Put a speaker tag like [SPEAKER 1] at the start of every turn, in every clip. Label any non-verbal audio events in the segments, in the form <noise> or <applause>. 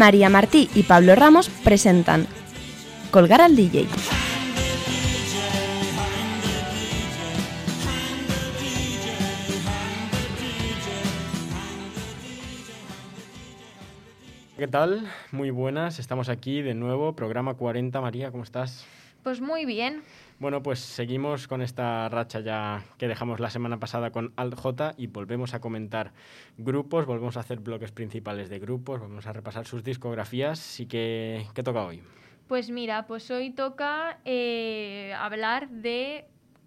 [SPEAKER 1] María Martí y Pablo Ramos presentan Colgar al DJ.
[SPEAKER 2] ¿Qué tal? Muy buenas, estamos aquí de nuevo, programa 40. María, ¿cómo estás?
[SPEAKER 3] Pues muy bien.
[SPEAKER 2] Bueno, pues seguimos con esta racha ya que dejamos la semana pasada con Alt y volvemos a comentar grupos, volvemos a hacer bloques principales de grupos, vamos a repasar sus discografías. ¿Y qué, qué toca hoy?
[SPEAKER 3] Pues mira, pues hoy toca eh, hablar de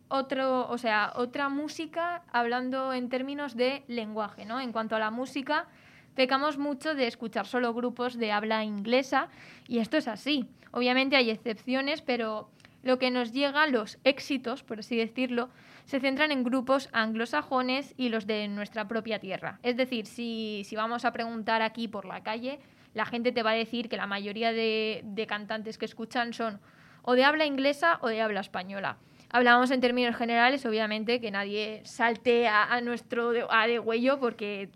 [SPEAKER 3] otro, o sea, otra música hablando en términos de lenguaje, ¿no? En cuanto a la música, pecamos mucho de escuchar solo grupos de habla inglesa y esto es así. Obviamente hay excepciones, pero lo que nos llega, los éxitos, por así decirlo, se centran en grupos anglosajones y los de nuestra propia tierra. Es decir, si, si vamos a preguntar aquí por la calle, la gente te va a decir que la mayoría de, de cantantes que escuchan son o de habla inglesa o de habla española. Hablamos en términos generales, obviamente, que nadie salte a, a nuestro a de huello porque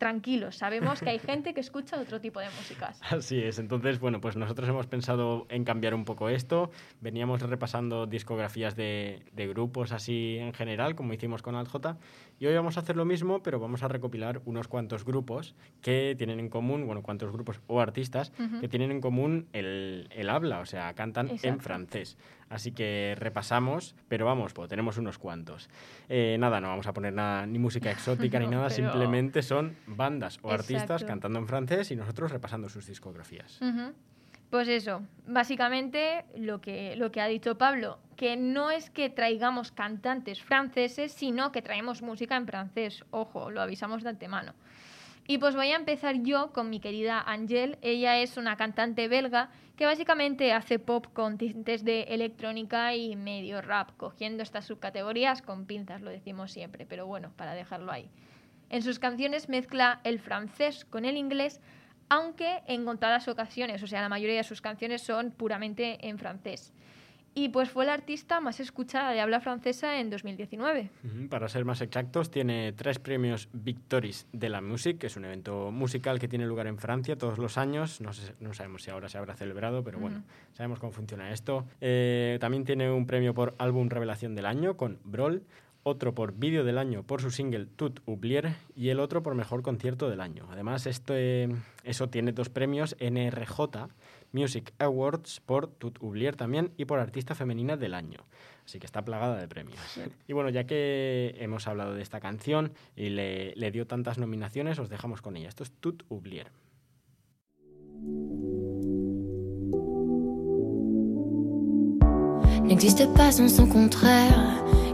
[SPEAKER 3] tranquilos, sabemos que hay <laughs> gente que escucha otro tipo de músicas.
[SPEAKER 2] Así es, entonces, bueno, pues nosotros hemos pensado en cambiar un poco esto. Veníamos repasando discografías de, de grupos así en general, como hicimos con Aljota, y hoy vamos a hacer lo mismo, pero vamos a recopilar unos cuantos grupos que tienen en común, bueno, cuantos grupos o artistas uh -huh. que tienen en común el, el habla, o sea, cantan Exacto. en francés. Así que repasamos, pero vamos, pues tenemos unos cuantos. Eh, nada, no vamos a poner nada, ni música <laughs> exótica no, ni nada, pero... simplemente son bandas o Exacto. artistas cantando en francés y nosotros repasando sus discografías.
[SPEAKER 3] Uh -huh. Pues eso, básicamente lo que, lo que ha dicho Pablo, que no es que traigamos cantantes franceses, sino que traemos música en francés. Ojo, lo avisamos de antemano. Y pues voy a empezar yo con mi querida Angel. Ella es una cantante belga que básicamente hace pop con tintes de electrónica y medio rap, cogiendo estas subcategorías con pinzas, lo decimos siempre, pero bueno, para dejarlo ahí. En sus canciones mezcla el francés con el inglés, aunque en contadas ocasiones, o sea, la mayoría de sus canciones son puramente en francés. Y pues fue la artista más escuchada de habla francesa en 2019.
[SPEAKER 2] Uh -huh. Para ser más exactos, tiene tres premios Victoris de la Musique, que es un evento musical que tiene lugar en Francia todos los años. No, sé, no sabemos si ahora se habrá celebrado, pero bueno, sabemos cómo funciona esto. Eh, también tiene un premio por álbum revelación del año con Brawl otro por vídeo del año por su single Tout Oublier y el otro por mejor concierto del año. Además, este, eso tiene dos premios NRJ Music Awards por Tout Oublier también y por artista femenina del año. Así que está plagada de premios. Sí. Y bueno, ya que hemos hablado de esta canción y le, le dio tantas nominaciones, os dejamos con ella. Esto es Tout Oublier.
[SPEAKER 4] N'existe pas sans son contraire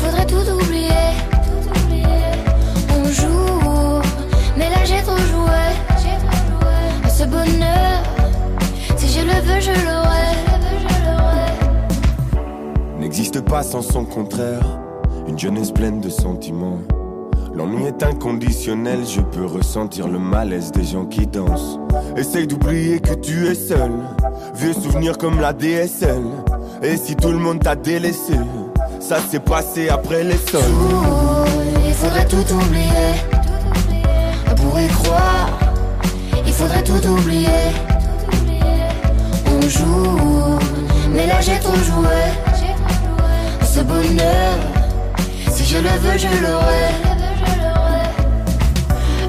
[SPEAKER 4] faudrait tout oublier. tout oublier. On joue, mais là j'ai trop joué. À ce bonheur, si je le veux, je l'aurai.
[SPEAKER 5] N'existe pas sans son contraire. Une jeunesse pleine de sentiments. L'ennui est inconditionnel, je peux ressentir le malaise des gens qui dansent. Essaye d'oublier que tu es seul. Vieux souvenirs comme la DSL. Et si tout le monde t'a délaissé, ça s'est passé après les sols.
[SPEAKER 4] il faudrait tout oublier. On pourrait croire, il faudrait tout oublier. On joue, mais là j'ai trop joué. Ce bonheur, si je le veux, je l'aurai.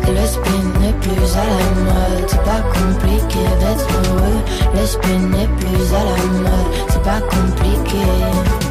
[SPEAKER 4] Le spin n'est plus à la mode, c'est pas compliqué d'être heureux. Le spin n'est plus à la mode, c'est pas compliqué.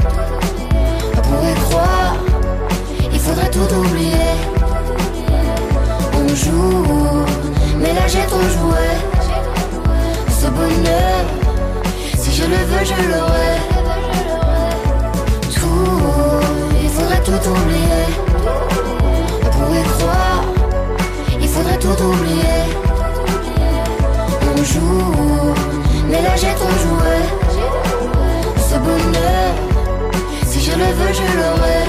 [SPEAKER 6] On pourrait croire, il faudrait tout oublier. On joue, mais là j'ai trop joué. Ce bonheur, si je le veux, je l'aurai. Tout, il faudrait tout oublier. On pourrait croire, il faudrait tout oublier. On joue, mais là j'ai trop joué. Ce bonheur, je le veux, je l'aurai.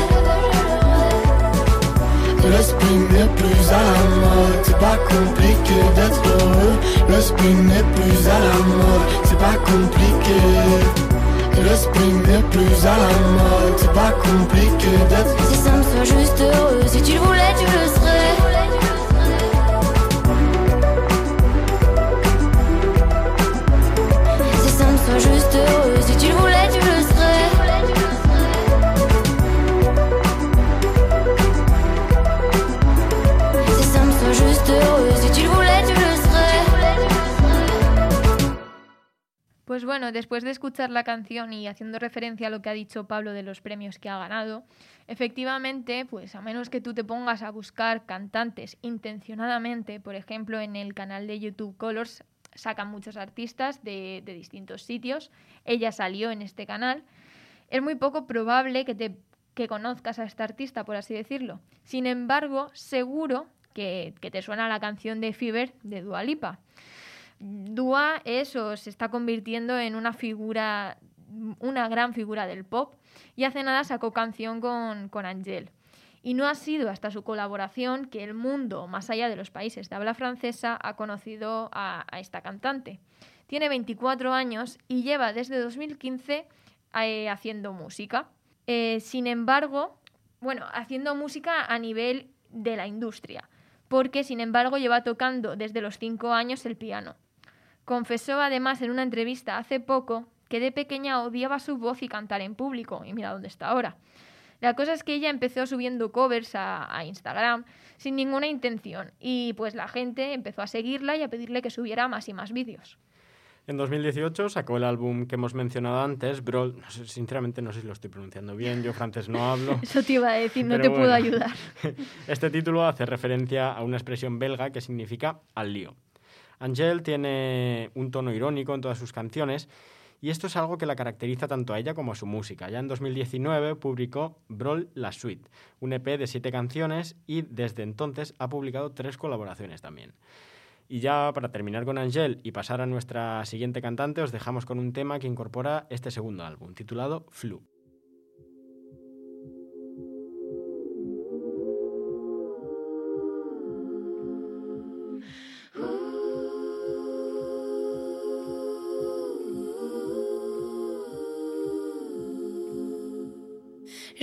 [SPEAKER 6] Le spin n'est plus à la mode, c'est pas compliqué d'être heureux. Le spin n'est plus à la mode, c'est pas compliqué. Le spin n'est plus à la mode, c'est pas compliqué d'être
[SPEAKER 4] C'est simple, sois juste heureux. Si tu le voulais, tu le serais.
[SPEAKER 3] Pues bueno, después de escuchar la canción y haciendo referencia a lo que ha dicho Pablo de los premios que ha ganado, efectivamente, pues a menos que tú te pongas a buscar cantantes intencionadamente, por ejemplo, en el canal de YouTube Colors sacan muchos artistas de, distintos sitios, ella salió en este canal, es muy poco probable que te que conozcas a este artista, por así decirlo. Sin embargo, seguro que, te suena la canción de Fever de Dua Lipa. Dua es o se está convirtiendo en una figura, una gran figura del pop y hace nada sacó canción con, con Angel. Y no ha sido hasta su colaboración que el mundo, más allá de los países de habla francesa, ha conocido a, esta cantante. Tiene 24 años y lleva desde 2015 eh, haciendo música. Eh, sin embargo, bueno, haciendo música a nivel de la industria, porque sin embargo lleva tocando desde los 5 años el piano. Confesó además en una entrevista hace poco que de pequeña odiaba su voz y cantar en público, y mira dónde está ahora. La cosa es que ella empezó subiendo covers a, a, Instagram sin ninguna intención y pues la gente empezó a seguirla y a pedirle que subiera más y más vídeos.
[SPEAKER 2] En 2018 sacó el álbum que hemos mencionado antes, Brawl. No sé, sinceramente no sé si lo estoy pronunciando bien, yo francés no hablo. <laughs>
[SPEAKER 3] Eso te iba a decir, no te
[SPEAKER 2] bueno.
[SPEAKER 3] puedo ayudar. <laughs>
[SPEAKER 2] Este título hace referencia a una expresión belga que significa al lío. Angel tiene un tono irónico en todas sus canciones y esto es algo que la caracteriza tanto a ella como a su música. Ya en 2019 publicó Brawl La Suite, un EP de siete canciones y desde entonces ha publicado tres colaboraciones también. Y ya para terminar con Angel y pasar a nuestra siguiente cantante, os dejamos con un tema que incorpora este segundo álbum, titulado Flu.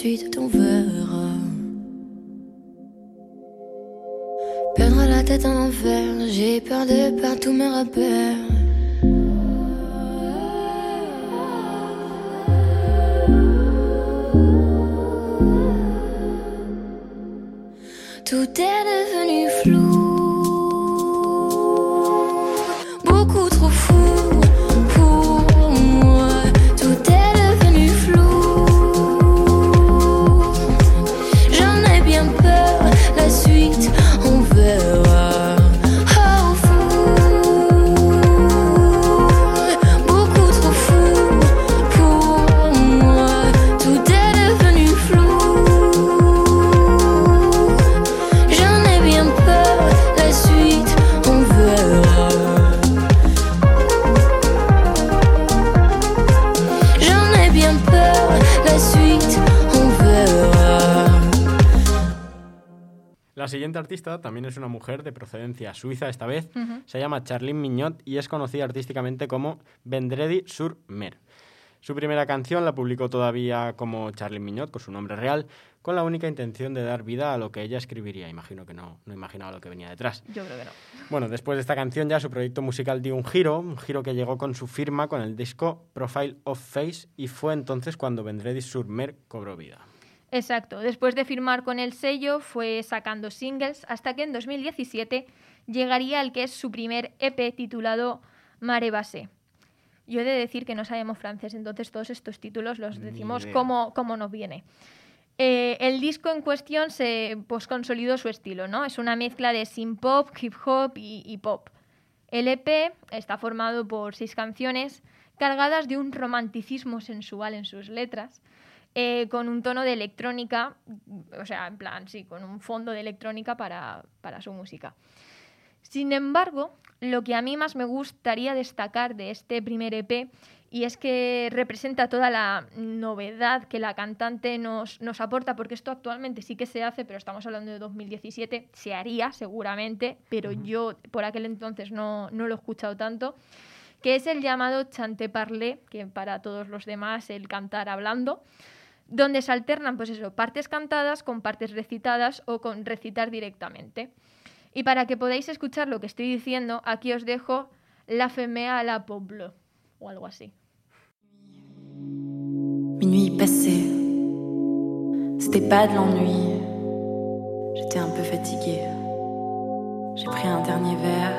[SPEAKER 4] Enfer, la suite on verra. Perdre la tête en enfer, j'ai peur de perdre tous mes repères. Tout est devenu
[SPEAKER 2] siguiente artista también es una mujer de procedencia suiza esta vez. Se llama Charlene Mignot y es conocida artísticamente como Vendredi sur Mer. Su primera canción la publicó todavía como Charlene Mignot, con su nombre real, con la única intención de dar vida a lo que ella escribiría. Imagino que no, no imaginaba lo que venía detrás.
[SPEAKER 3] Yo creo que no.
[SPEAKER 2] Bueno, después de esta canción ya su proyecto musical dio un giro, un giro que llegó con su firma con el disco Profile of Face y fue entonces cuando Vendredi sur Mer cobró vida.
[SPEAKER 3] Exacto. Después de firmar con el sello, fue sacando singles hasta que en 2017 llegaría el que es su primer EP titulado Mare Basé. Yo he de decir que no sabemos francés, entonces todos estos títulos los decimos como, como nos viene. Eh, el disco en cuestión se pues, consolidó su estilo, ¿no? Es una mezcla de synth pop, hip hop y, y pop. El EP está formado por seis canciones cargadas de un romanticismo sensual en sus letras, eh, con un tono de electrónica, o sea, en plan, sí, con un fondo de electrónica para, para su música. Sin embargo, lo que a mí más me gustaría destacar de este primer EP y es que representa toda la novedad que la cantante nos, nos aporta, porque esto actualmente sí que se hace, pero estamos hablando de 2017, se haría seguramente, pero yo por aquel entonces no, no lo he escuchado tanto, que es el llamado chante parlé, que para todos los demás el cantar hablando, donde se alternan pues eso, partes cantadas con partes recitadas o con recitar directamente. Y para que podáis escuchar lo que estoy diciendo, aquí os dejo La Femea à la Poblo o algo así.
[SPEAKER 7] Minuit passé, c'était pas de l'ennui. J'étais un peu fatiguée. J'ai pris un dernier verre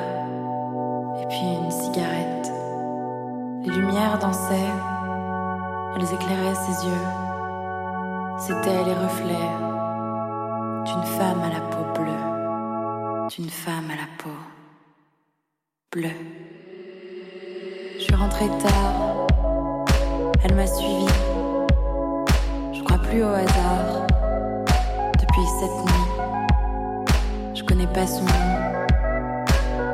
[SPEAKER 7] et puis une cigarette. Les lumières dansaient, elles éclairaient ses yeux. C'étaient les reflets d'une femme à la peau bleue, d'une femme à la peau bleue. Je suis rentrée tard, elle m'a suivi. Je crois plus au hasard. Depuis cette nuit, je connais pas son nom,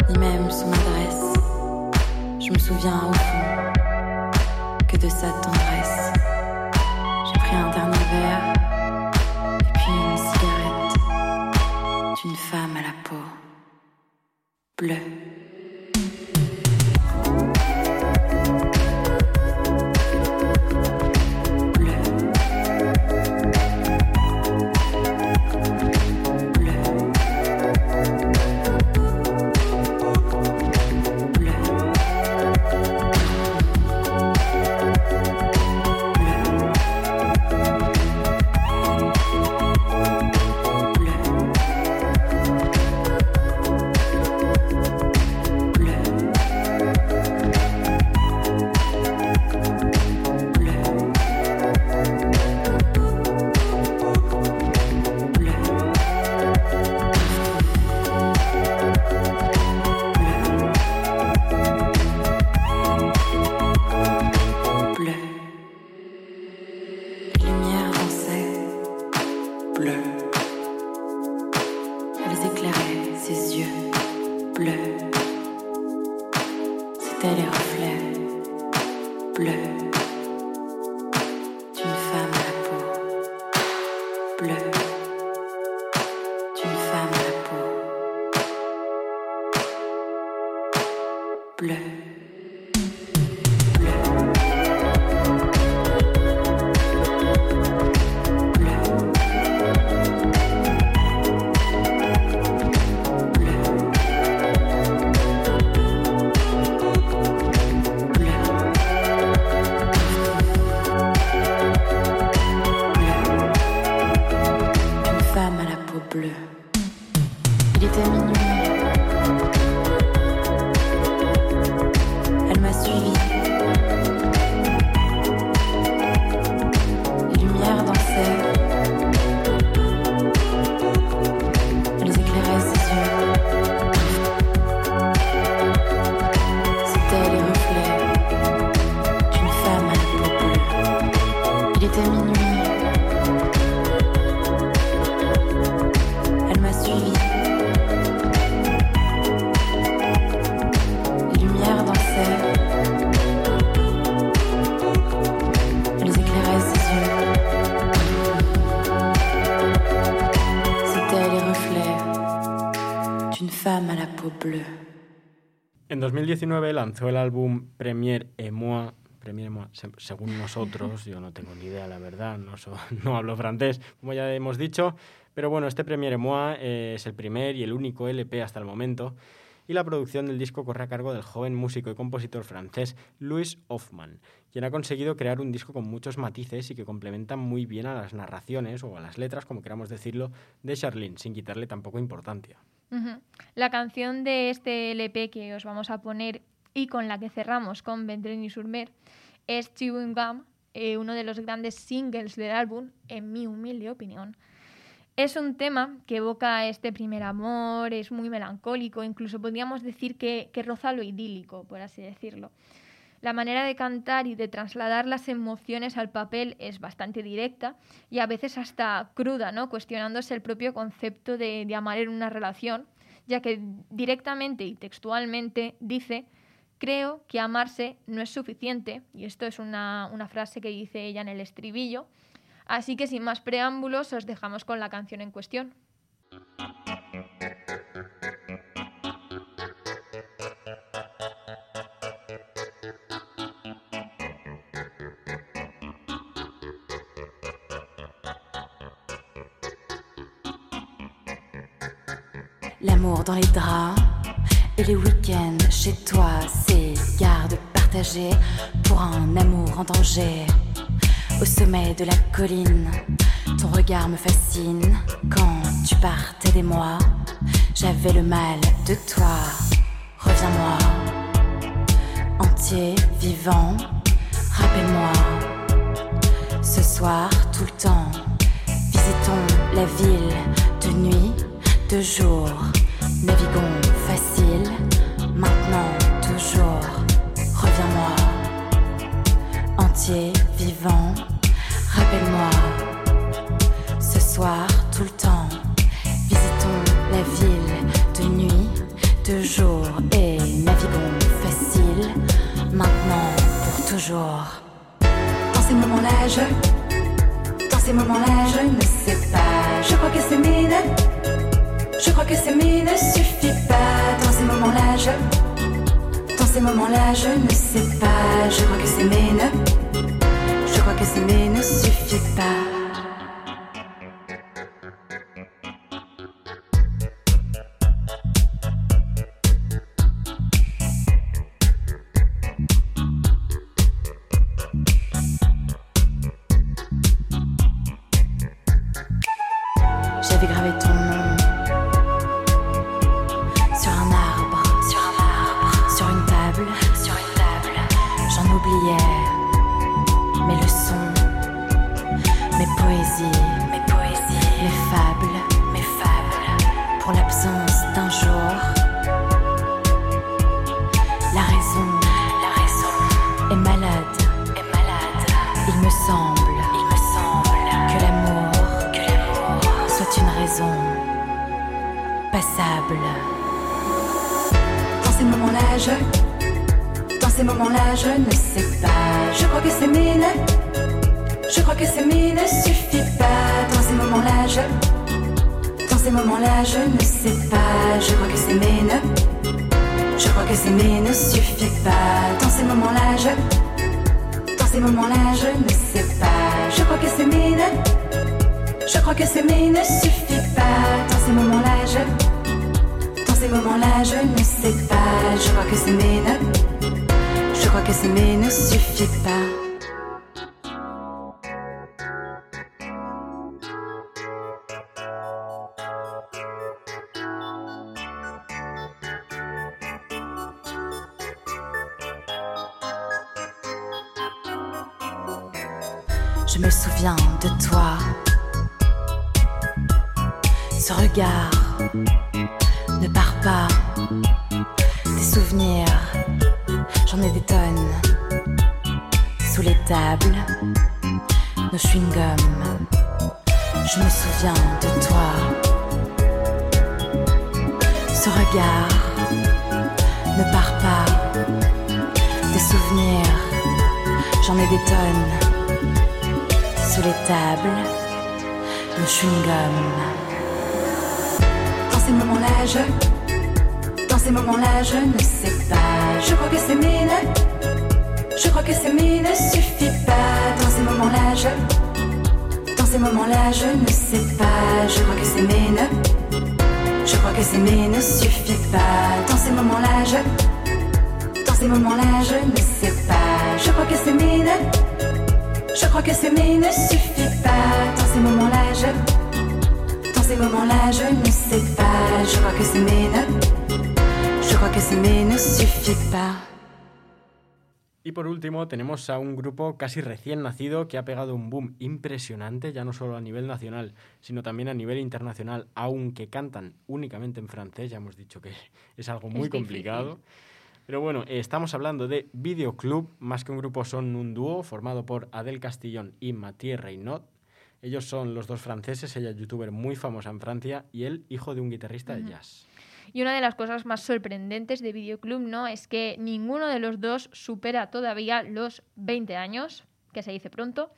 [SPEAKER 7] ni même son adresse. Je me souviens au fond que de sa tendresse. Et puis une cigarette d'une femme à la peau bleue. Bleu. Bleue.
[SPEAKER 2] En 2019 lanzó el álbum Premier et según nosotros, yo no tengo ni idea, la verdad, no, so- <laughs> no hablo francés, como ya hemos dicho, pero bueno, este Premier et eh, es el primer y el único LP hasta el momento, y la producción del disco corre a cargo del joven músico y compositor francés Louis Hoffman, quien ha conseguido crear un disco con muchos matices y que complementan muy bien a las narraciones o a las letras, como queramos decirlo, de Charlene, sin quitarle tampoco importancia.
[SPEAKER 3] La canción de este LP que os vamos a poner y con la que cerramos con Vendredi sur Mer es Chewing Gum, eh, uno de los grandes singles del álbum, en mi humilde opinión. Es un tema que evoca este primer amor, es muy melancólico, incluso podríamos decir que, que roza lo idílico, por así decirlo. La manera de cantar y de trasladar las emociones al papel es bastante directa y a veces hasta cruda, ¿no? cuestionándose el propio concepto de, amar en una relación, ya que directamente y textualmente dice, creo que amarse no es suficiente, y esto es una, una frase que dice ella en el estribillo, así que sin más preámbulos os dejamos con la canción en cuestión.
[SPEAKER 7] Dans les draps et les week-ends chez toi, c'est garde partagée pour un amour en danger. Au sommet de la colline, ton regard me fascine. Quand tu partais des mois, j'avais le mal de toi. Reviens-moi, entier, vivant, rappelle-moi. Ce soir, tout le temps, visitons la ville de nuit, de jour. Naviguons facile, maintenant, toujours. Reviens-moi, entier, vivant, rappelle-moi. Ce soir, tout le temps, visitons la ville de nuit, de jour et naviguons facile, maintenant, pour toujours. Dans ces moments-là, je dans ces moments-là, je ne sais pas. Je crois que s'aimer ne, je crois que s'aimer ne suffit pas. Dans ces moments-là, je, dans ces moments-là, je ne sais pas. Je crois que s'aimer ne, je crois que s'aimer ne suffit pas. J'avais gravé ton dans ces moments-là, je ne sais pas. Je crois que s'aimer ne, je crois que s'aimer ne suffit pas. Dans ces moments-là, je, dans ces moments-là, je ne sais pas. Je crois que s'aimer ne, je crois que s'aimer ne suffit pas. Regard ne part pas. Des souvenirs, j'en ai des tonnes. Sous les tables, nos chewing-gums. Je me souviens de toi. Ce regard ne part pas. Des souvenirs, j'en ai des tonnes. Sous les tables, nos chewing-gums. Ces moments-là, je. Dans ces moments-là, je ne sais pas. Je crois que c'est mine. Je crois que c'est mine ne suffit pas. Dans ces moments-là, je. Dans ces moments-là, je ne sais pas. Je crois que c'est mine. Je crois que c'est mais ne suffit pas. Dans ces moments-là, je. Dans ces moments-là, je ne sais pas. Je crois que c'est mais ne. Je crois que c'est mais ne suffit pas. Dans ces moments-là, je. Dans ces moments-là, je ne sais pas. Je crois que c'est mais ne. Je crois que c'est mais ne suffit pas.
[SPEAKER 2] Y por último tenemos a un grupo casi recién nacido que ha pegado un boom impresionante, ya no solo a nivel nacional, sino también a nivel internacional, aunque cantan únicamente en francés, ya hemos dicho que <laughs> es algo muy
[SPEAKER 3] Es difícil.
[SPEAKER 2] complicado. Pero bueno, eh, estamos hablando de Videoclub, más que un grupo son un dúo formado por Adel Castillón y Mathieu Reynot. Ellos son los dos franceses, ella es youtuber muy famosa en Francia y él hijo de un guitarrista de jazz.
[SPEAKER 3] Y una de las cosas más sorprendentes de Videoclub, ¿no? Es que ninguno de los dos supera todavía los 20 años, que se dice pronto.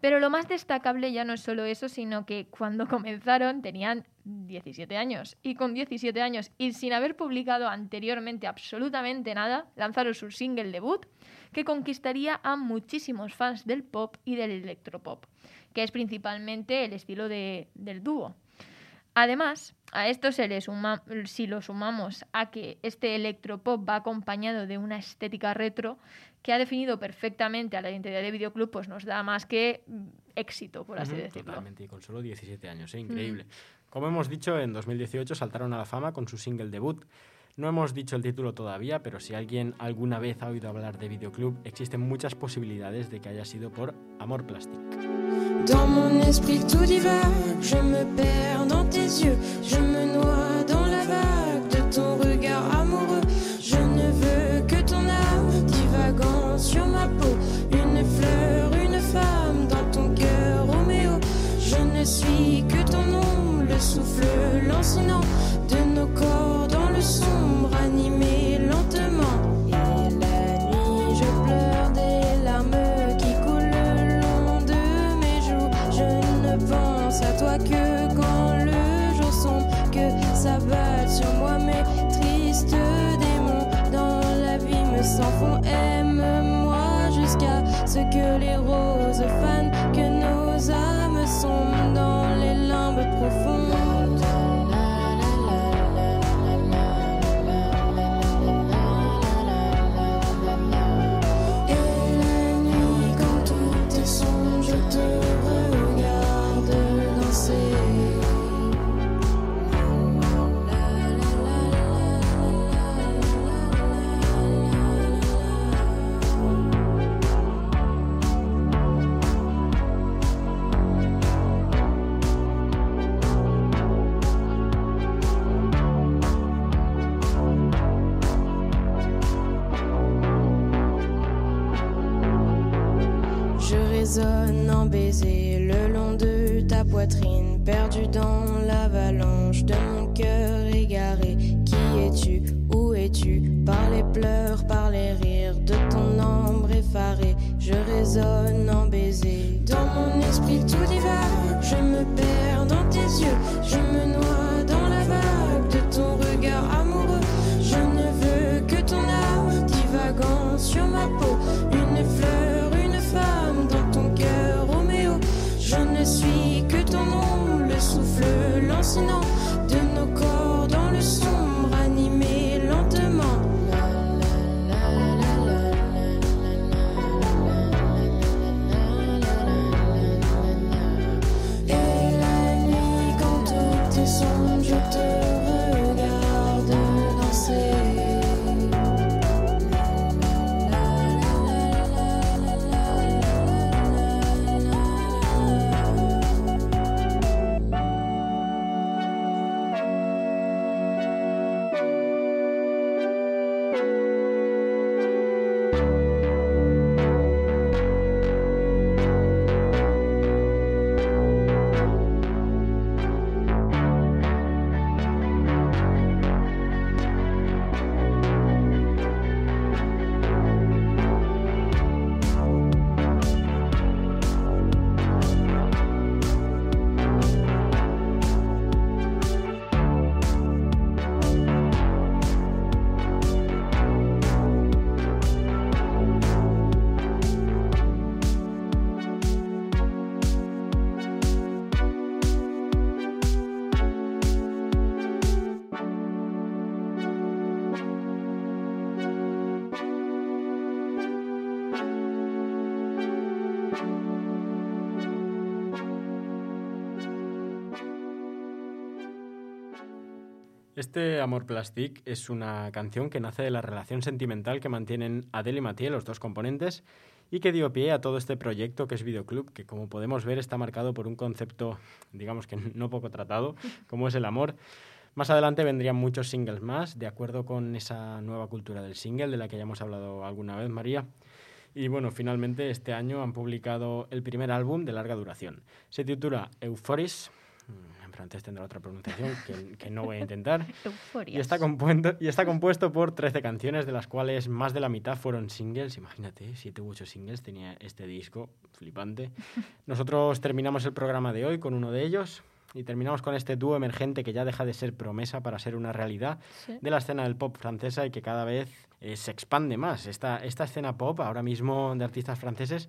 [SPEAKER 3] Pero lo más destacable ya no es solo eso, sino que cuando comenzaron tenían 17 años. Y con 17 años y sin haber publicado anteriormente absolutamente nada, lanzaron su single debut, que conquistaría a muchísimos fans del pop y del electropop, que es principalmente el estilo de- del dúo. Además, a esto se le suma, si lo sumamos a que este electropop va acompañado de una estética retro que ha definido perfectamente a la identidad de Videoclub, pues nos da más que mm, éxito, por así decirlo.
[SPEAKER 2] Totalmente, y con solo 17 años, ¿eh? increíble. Como hemos dicho, en 2018 saltaron a la fama con su single debut. No hemos dicho el título todavía, pero si alguien alguna vez ha oído hablar de Videoclub, existen muchas posibilidades de que haya sido por Amor Plastic.
[SPEAKER 8] You don't. personal.
[SPEAKER 2] Este Amor Plastic es una canción que nace de la relación sentimental que mantienen Adele y Mathieu, los dos componentes, y que dio pie a todo este proyecto que es Videoclub, que como podemos ver está marcado por un concepto, digamos que no poco tratado, como es el amor. Más adelante vendrían muchos singles más, de acuerdo con esa nueva cultura del single de la que ya hemos hablado alguna vez, María. Y bueno, finalmente este año han publicado el primer álbum de larga duración. Se titula Euphoris, en francés tendrá otra pronunciación que, que no voy a intentar. <laughs> y, está compuesto, y está compuesto por 13 canciones, de las cuales más de la mitad fueron singles. Imagínate, 7 u 8 singles tenía este disco, flipante. <laughs> Nosotros terminamos el programa de hoy con uno de ellos, y terminamos con este dúo emergente que ya deja de ser promesa para ser una realidad
[SPEAKER 3] Sí.
[SPEAKER 2] de la escena del pop francesa y que cada vez eh, se expande más. Esta, esta escena pop, ahora mismo de artistas franceses,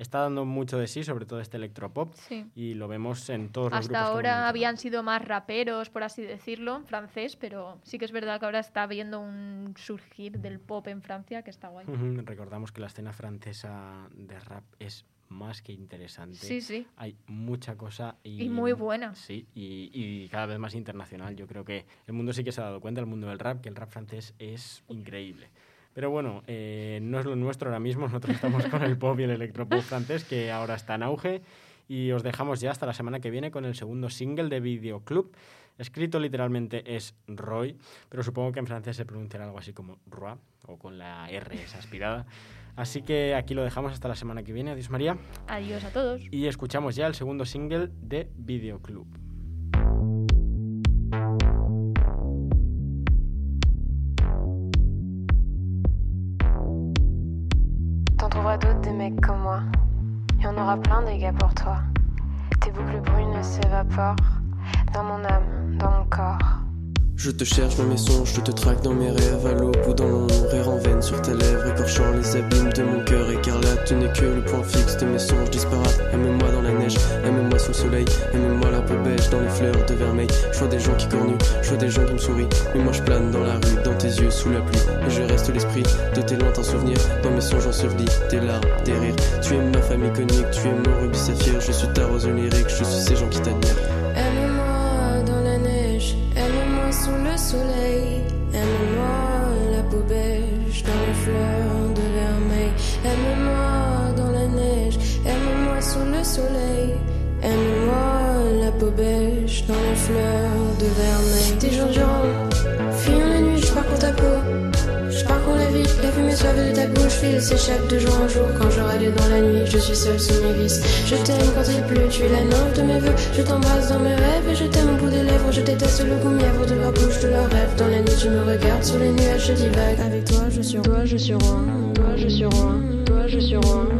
[SPEAKER 2] está dando mucho de sí, sobre todo este electropop,
[SPEAKER 3] Sí.
[SPEAKER 2] y lo vemos en todos los
[SPEAKER 3] Hasta
[SPEAKER 2] grupos. que
[SPEAKER 3] ahora habían sido más raperos, por así decirlo, en francés, pero sí que es verdad que ahora está habiendo un surgir del pop en Francia que está guay.
[SPEAKER 2] Recordamos que la escena francesa de rap es más que interesante.
[SPEAKER 3] Sí, sí.
[SPEAKER 2] Hay mucha cosa y,
[SPEAKER 3] Y muy buena.
[SPEAKER 2] Sí, y, y cada vez más internacional. Yo creo que el mundo sí que se ha dado cuenta, el mundo del rap, que el rap francés es increíble. Pero bueno, eh, no es lo nuestro ahora mismo. Nosotros estamos con el pop y el electropop francés, que ahora está en auge. Y os dejamos ya hasta la semana que viene con el segundo single de Videoclub. Escrito literalmente es Roy, pero supongo que en francés se pronunciará algo así como Roi, o con la R esa aspirada. Así que aquí lo dejamos hasta la semana que viene. Adiós María.
[SPEAKER 3] Adiós a todos.
[SPEAKER 2] Y escuchamos ya el segundo single de Videoclub.
[SPEAKER 9] Comme moi. Et on aura plein des gars pour toi. Tes boucles brunes s'évaporent dans mon âme, dans mon corps.
[SPEAKER 10] Je te cherche dans mes songes, je te traque dans mes rêves, à l'aube ou dans l'ombre, rire en veine sur tes lèvres, écorchant les abîmes de mon cœur écarlate. Tu n'es que le point fixe de mes songes disparates. Aime-moi dans la neige, aime-moi sous le soleil, aime-moi la peau beige dans les fleurs de vermeil. Je vois des gens qui cornuent, je vois des gens qui me sourient, mais moi je plane dans la rue, dans tes yeux, sous la pluie. Et je reste l'esprit de tes lointains souvenirs, dans mes songes ensevelis, tes larmes, tes rires. Tu es ma famille conique, tu es mon rubis saphir, je suis ta rose lyrique, je suis ces gens qui t'admirent.
[SPEAKER 8] Aime-moi la peau dans les fleurs de vermeil, aime-moi dans la neige, aime-moi sous le soleil, aime-moi la peau dans les fleurs de vermeil. Des jours suave de ta bouche file, s'échappe de jour en jour quand je râle dans la nuit. Je suis seule sous mes vis. Je t'aime quand il pleut, tu es la nymphe de mes voeux. Je t'embrasse dans mes rêves et je t'aime au bout des lèvres. Je déteste le goût mièvre de leur bouche, de leurs rêves. Dans la nuit, tu me regardes sur les nuages, je divague. Avec toi, je suis toi, je suis roi. Toi, je suis roi. Toi, je suis roi.